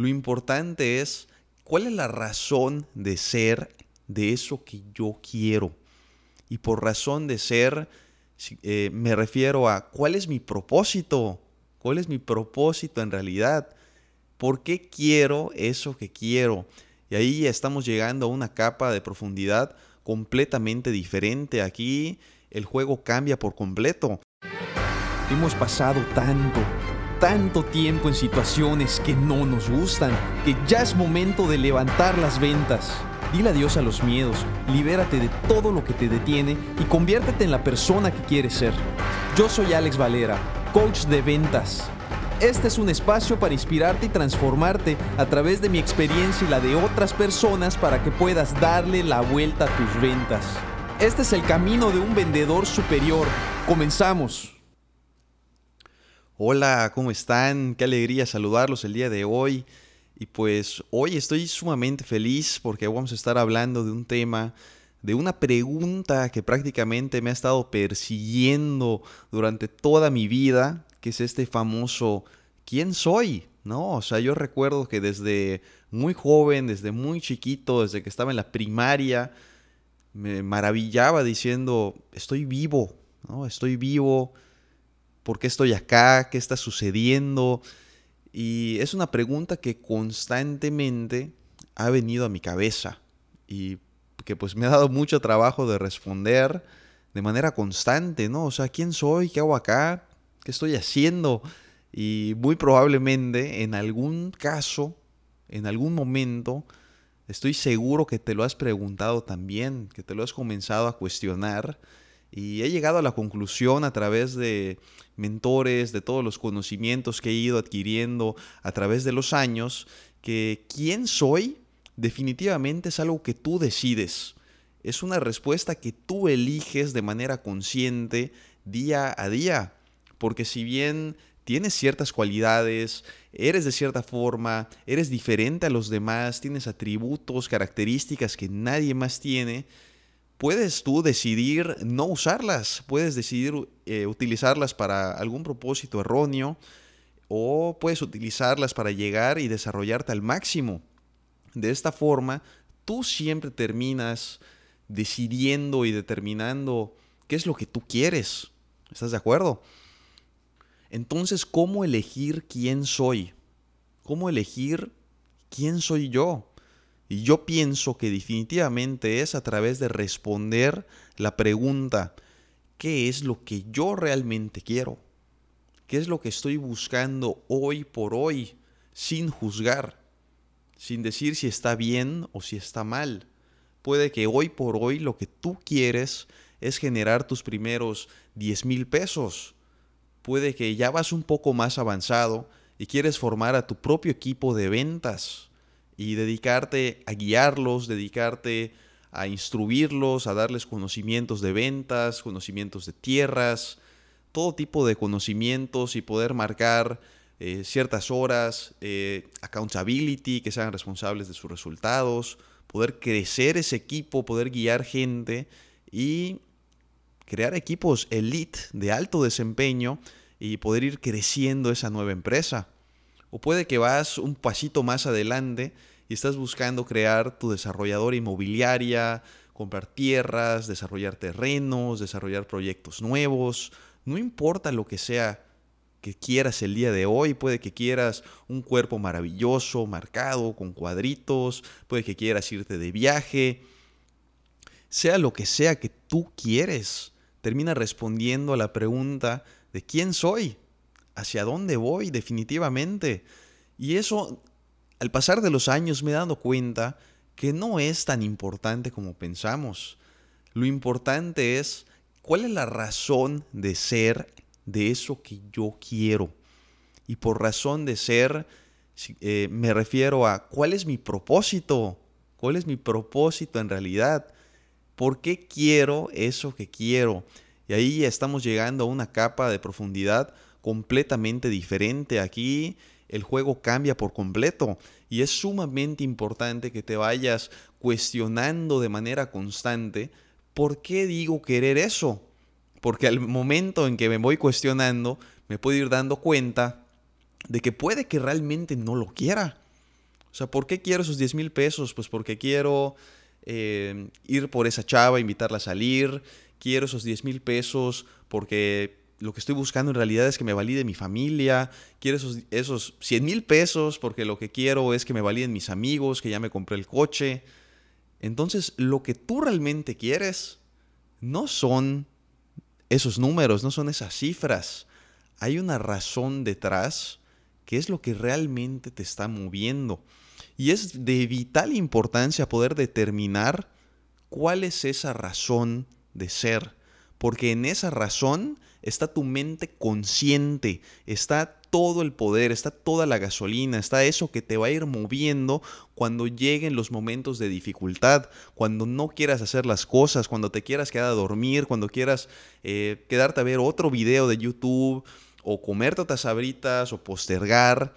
Lo importante es cuál es la razón de ser de eso que yo quiero. Y por razón de ser, eh, me refiero a cuál es mi propósito, cuál es mi propósito en realidad, por qué quiero eso que quiero. Y ahí estamos llegando a una capa de profundidad completamente diferente. Aquí el juego cambia por completo. Hemos pasado tanto, tanto tiempo en situaciones que no nos gustan, que ya es momento de levantar las ventas. Dile adiós a los miedos, libérate de todo lo que te detiene y conviértete en la persona que quieres ser. Yo soy Alex Valera, coach de ventas. Este es un espacio para inspirarte y transformarte a través de mi experiencia y la de otras personas para que puedas darle la vuelta a tus ventas. Este es el camino de un vendedor superior. Comenzamos. Hola, ¿cómo están? Qué alegría saludarlos el día de hoy. Y pues hoy estoy sumamente feliz porque vamos a estar hablando de un tema, de una pregunta que prácticamente me ha estado persiguiendo durante toda mi vida, que es este famoso ¿quién soy? ¿No? O sea, yo recuerdo que desde muy joven, desde muy chiquito, desde que estaba en la primaria, me maravillaba diciendo, estoy vivo, ¿no? Estoy vivo, ¿por qué estoy acá? ¿Qué está sucediendo? Y es una pregunta que constantemente ha venido a mi cabeza y que pues me ha dado mucho trabajo de responder de manera constante, ¿no? O sea, ¿quién soy? ¿Qué hago acá? ¿Qué estoy haciendo? Y muy probablemente en algún caso, en algún momento, estoy seguro que te lo has preguntado también, que te lo has comenzado a cuestionar y he llegado a la conclusión a través de mentores, de todos los conocimientos que he ido adquiriendo a través de los años, que quién soy definitivamente es algo que tú decides. Es una respuesta que tú eliges de manera consciente día a día. Porque si bien tienes ciertas cualidades, eres de cierta forma, eres diferente a los demás, tienes atributos, características que nadie más tiene, puedes tú decidir no usarlas, puedes decidir eh, utilizarlas para algún propósito erróneo o puedes utilizarlas para llegar y desarrollarte al máximo. De esta forma, tú siempre terminas decidiendo y determinando qué es lo que tú quieres. ¿Estás de acuerdo? Entonces, ¿cómo elegir quién soy? ¿Cómo elegir quién soy yo? Y yo pienso que definitivamente es a través de responder la pregunta, ¿qué es lo que yo realmente quiero? ¿Qué es lo que estoy buscando hoy por hoy sin juzgar? Sin decir si está bien o si está mal. Puede que hoy por hoy lo que tú quieres es generar tus primeros 10 mil pesos. Puede que ya vas un poco más avanzado y quieres formar a tu propio equipo de ventas y dedicarte a guiarlos, dedicarte a instruirlos, a darles conocimientos de ventas, conocimientos de tierras, todo tipo de conocimientos y poder marcar eh, ciertas horas, eh, accountability, que sean responsables de sus resultados, poder crecer ese equipo, poder guiar gente y crear equipos elite de alto desempeño y poder ir creciendo esa nueva empresa. O puede que vas un pasito más adelante y estás buscando crear tu desarrolladora inmobiliaria, comprar tierras, desarrollar terrenos, desarrollar proyectos nuevos, no importa lo que sea que quieras el día de hoy, puede que quieras un cuerpo maravilloso, marcado, con cuadritos, puede que quieras irte de viaje, sea lo que sea que tú quieres, termina respondiendo a la pregunta de quién soy, hacia dónde voy definitivamente. Y eso al pasar de los años me he dado cuenta que no es tan importante como pensamos. Lo importante es cuál es la razón de ser de eso que yo quiero. Y por razón de ser eh, me refiero a cuál es mi propósito, cuál es mi propósito en realidad, por qué quiero eso que quiero. Y ahí estamos llegando a una capa de profundidad completamente diferente. Aquí el juego cambia por completo y es sumamente importante que te vayas cuestionando de manera constante por qué digo querer eso. Porque al momento en que me voy cuestionando, me puedo ir dando cuenta de que puede que realmente no lo quiera. O sea, ¿por qué quiero esos 10 mil pesos? Pues porque quiero eh, ir por esa chava, invitarla a salir, quiero esos 10 mil pesos porque lo que estoy buscando en realidad es que me valide mi familia, quiero esos, esos 100 mil pesos porque lo que quiero es que me validen mis amigos, que ya me compré el coche. Entonces, lo que tú realmente quieres no son esos números, no son esas cifras. Hay una razón detrás que es lo que realmente te está moviendo. Y es de vital importancia poder determinar cuál es esa razón de ser. Porque en esa razón está tu mente consciente, está todo el poder, está toda la gasolina, está eso que te va a ir moviendo cuando lleguen los momentos de dificultad, cuando no quieras hacer las cosas, cuando te quieras quedar a dormir, cuando quieras eh, quedarte a ver otro video de YouTube o comerte otras sabritas o postergar,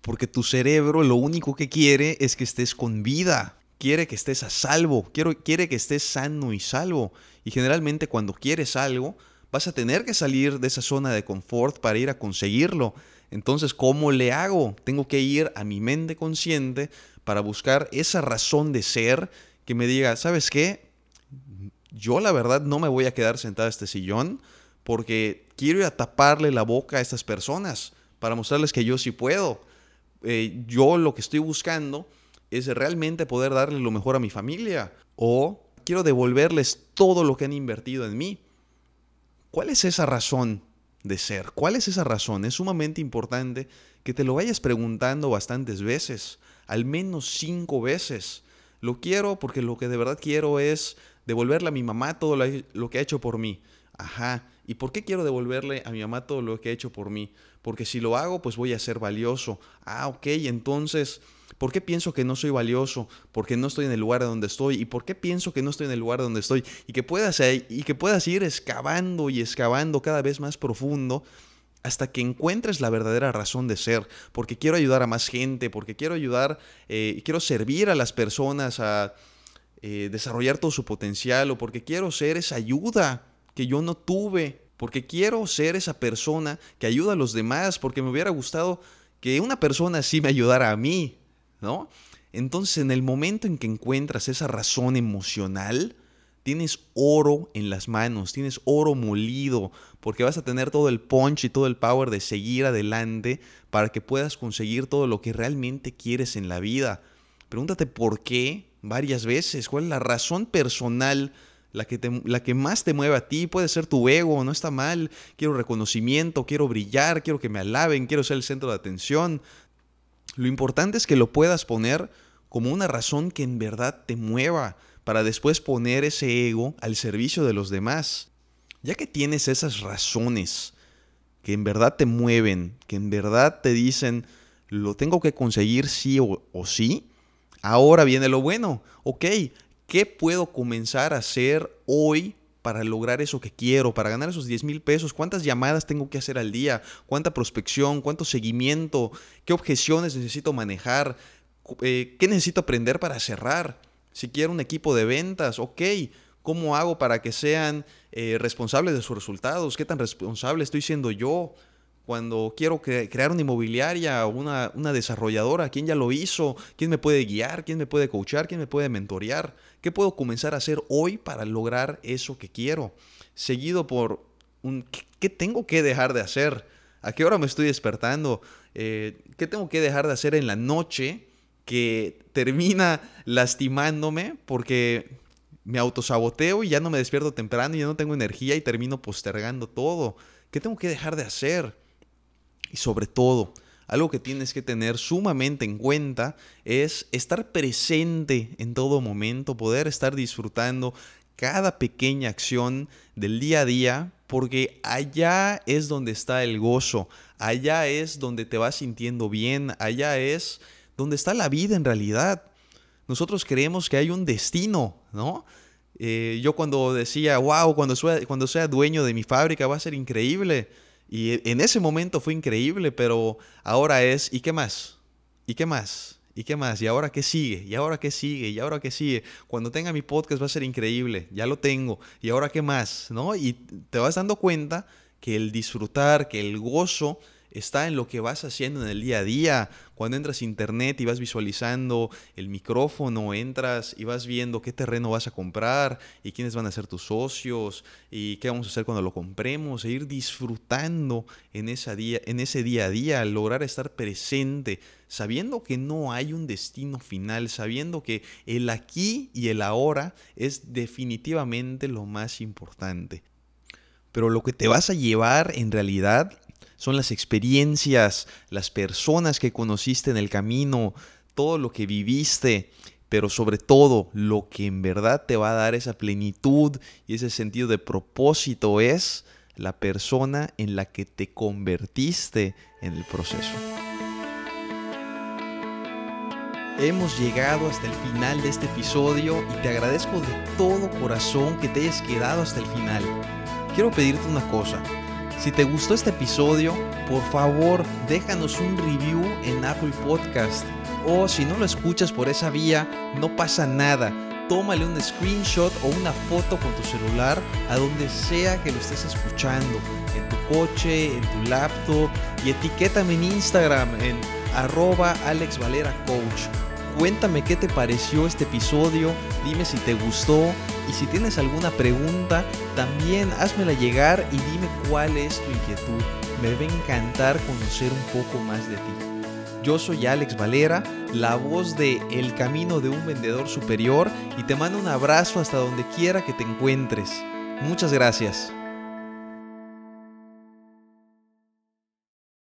porque tu cerebro lo único que quiere es que estés con vida, quiere que estés a salvo, quiere que estés sano y salvo. Y generalmente cuando quieres algo, vas a tener que salir de esa zona de confort para ir a conseguirlo. Entonces, ¿cómo le hago? Tengo que ir a mi mente consciente para buscar esa razón de ser que me diga, ¿sabes qué? Yo la verdad no me voy a quedar sentado en este sillón porque quiero a taparle la boca a estas personas para mostrarles que yo sí puedo. Eh, yo lo que estoy buscando es realmente poder darle lo mejor a mi familia o quiero devolverles todo lo que han invertido en mí. ¿Cuál es esa razón de ser? ¿Cuál es esa razón? Es sumamente importante que te lo vayas preguntando bastantes veces, al menos cinco veces. Lo quiero porque lo que de verdad quiero es devolverle a mi mamá todo lo que ha hecho por mí. Ajá. ¿Y por qué quiero devolverle a mi mamá todo lo que ha hecho por mí? Porque si lo hago, pues voy a ser valioso. Ah, ok, entonces ¿Por qué pienso que no soy valioso? Porque no estoy en el lugar donde estoy. ¿Y por qué pienso que no estoy en el lugar donde estoy? Y que puedas, y que puedas ir excavando y excavando cada vez más profundo hasta que encuentres la verdadera razón de ser, porque quiero ayudar a más gente, porque quiero ayudar, eh, quiero servir a las personas a eh, desarrollar todo su potencial, o porque quiero ser esa ayuda que yo no tuve, porque quiero ser esa persona que ayuda a los demás, porque me hubiera gustado que una persona así me ayudara a mí, ¿no? Entonces, en el momento en que encuentras esa razón emocional, tienes oro en las manos, tienes oro molido, porque vas a tener todo el punch y todo el power de seguir adelante para que puedas conseguir todo lo que realmente quieres en la vida. Pregúntate por qué varias veces, cuál es la razón personal, la que, la que más te mueve a ti. Puede ser tu ego, no está mal. Quiero reconocimiento, quiero brillar, quiero que me alaben, quiero ser el centro de atención. Lo importante es que lo puedas poner como una razón que en verdad te mueva para después poner ese ego al servicio de los demás. Ya que tienes esas razones que en verdad te mueven, que en verdad te dicen, lo tengo que conseguir sí o, o sí, ahora viene lo bueno. Ok, ¿qué puedo comenzar a hacer hoy para lograr eso que quiero, para ganar esos 10 mil pesos? ¿Cuántas llamadas tengo que hacer al día? ¿Cuánta prospección? ¿Cuánto seguimiento? ¿Qué objeciones necesito manejar? Eh, ¿Qué necesito aprender para cerrar? Si quiero un equipo de ventas, ok, ¿cómo hago para que sean eh, responsables de sus resultados? ¿Qué tan responsable estoy siendo yo? Cuando quiero crear una inmobiliaria o una, una desarrolladora, ¿quién ya lo hizo? ¿Quién me puede guiar? ¿Quién me puede coachar? ¿Quién me puede mentorear? ¿Qué puedo comenzar a hacer hoy para lograr eso que quiero? Seguido por ¿qué tengo que dejar de hacer? ¿A qué hora me estoy despertando? Eh, ¿Qué tengo que dejar de hacer en la noche que termina lastimándome porque me autosaboteo y ya no me despierto temprano y ya no tengo energía y termino postergando todo? ¿Qué tengo que dejar de hacer? Y sobre todo, algo que tienes que tener sumamente en cuenta es estar presente en todo momento, poder estar disfrutando cada pequeña acción del día a día, porque allá es donde está el gozo, allá es donde te vas sintiendo bien, allá es donde está la vida en realidad. Nosotros creemos que hay un destino, ¿no? Eh, yo cuando decía, wow, cuando cuando sea dueño de mi fábrica va a ser increíble y en ese momento fue increíble, pero ahora es, ¿y qué más? ¿Y qué más? ¿Y qué más? ¿Y ahora qué sigue? ¿Y ahora qué sigue? ¿Y ahora qué sigue? Cuando tenga mi podcast va a ser increíble, ya lo tengo. ¿Y ahora qué más? ¿No? Y te vas dando cuenta que el disfrutar, que el gozo está en lo que vas haciendo en el día a día. Cuando entras a internet y vas visualizando el micrófono, entras y vas viendo qué terreno vas a comprar y quiénes van a ser tus socios y qué vamos a hacer cuando lo compremos, e ir disfrutando en, día, en ese día a día, lograr estar presente, sabiendo que no hay un destino final, sabiendo que el aquí y el ahora es definitivamente lo más importante. Pero lo que te vas a llevar en realidad son las experiencias, las personas que conociste en el camino, todo lo que viviste, pero sobre todo lo que en verdad te va a dar esa plenitud y ese sentido de propósito es la persona en la que te convertiste en el proceso. Hemos llegado hasta el final de este episodio y te agradezco de todo corazón que te hayas quedado hasta el final. Quiero pedirte una cosa. Si te gustó este episodio, por favor déjanos un review en Apple Podcast. O si no lo escuchas por esa vía, no pasa nada. Tómale un screenshot o una foto con tu celular a donde sea que lo estés escuchando. En tu coche, en tu laptop. Y etiquétame en Instagram en arroba Alex Valera Coach. Cuéntame qué te pareció este episodio, dime si te gustó y si tienes alguna pregunta, también házmela llegar y dime cuál es tu inquietud. Me a encantar conocer un poco más de ti. Yo soy Alex Valera, la voz de El Camino de un Vendedor Superior y te mando un abrazo hasta donde quiera que te encuentres. Muchas gracias.